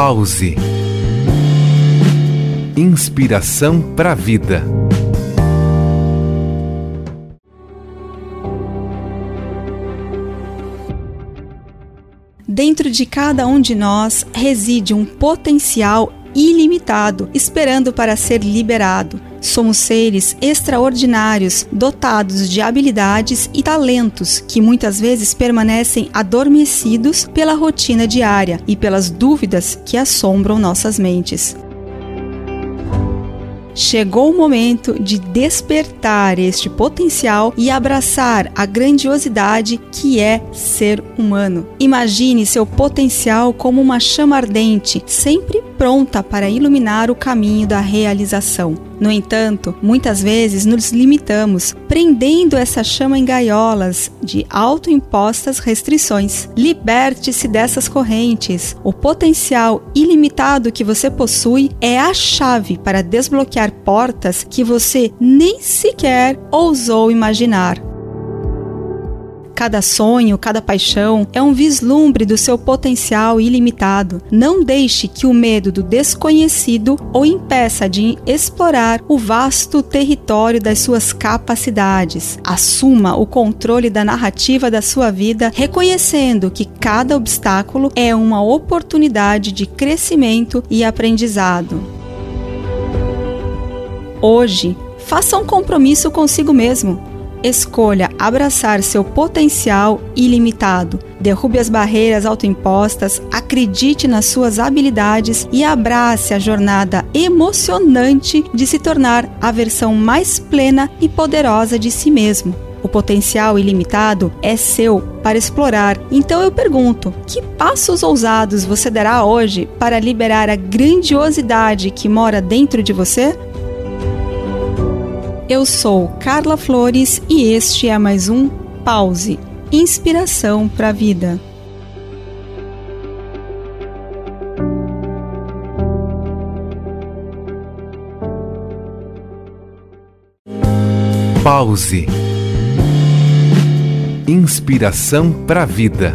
Pause. Inspiração para a vida. Dentro de cada um de nós reside um potencial ilimitado, esperando para ser liberado. Somos seres extraordinários, dotados de habilidades e talentos que muitas vezes permanecem adormecidos pela rotina diária e pelas dúvidas que assombram nossas mentes. Chegou o momento de despertar este potencial e abraçar a grandiosidade que é ser humano. Imagine seu potencial como uma chama ardente, sempre pronta para iluminar o caminho da realização. No entanto, muitas vezes nos limitamos, prendendo essa chama em gaiolas de autoimpostas restrições. Liberte-se dessas correntes. O potencial ilimitado que você possui é a chave para desbloquear portas que você nem sequer ousou imaginar. Cada sonho, cada paixão é um vislumbre do seu potencial ilimitado. Não deixe que o medo do desconhecido o impeça de explorar o vasto território das suas capacidades. Assuma o controle da narrativa da sua vida, reconhecendo que cada obstáculo é uma oportunidade de crescimento e aprendizado. Hoje, faça um compromisso consigo mesmo Escolha abraçar seu potencial ilimitado. Derrube as barreiras autoimpostas, acredite nas suas habilidades e abrace a jornada emocionante de se tornar a versão mais plena e poderosa de si mesmo. O potencial ilimitado é seu para explorar. Então eu pergunto: que passos ousados você dará hoje para liberar a grandiosidade que mora dentro de você? Eu sou Carla Flores e este é mais um Pause Inspiração para a Vida. Pause Inspiração para a Vida.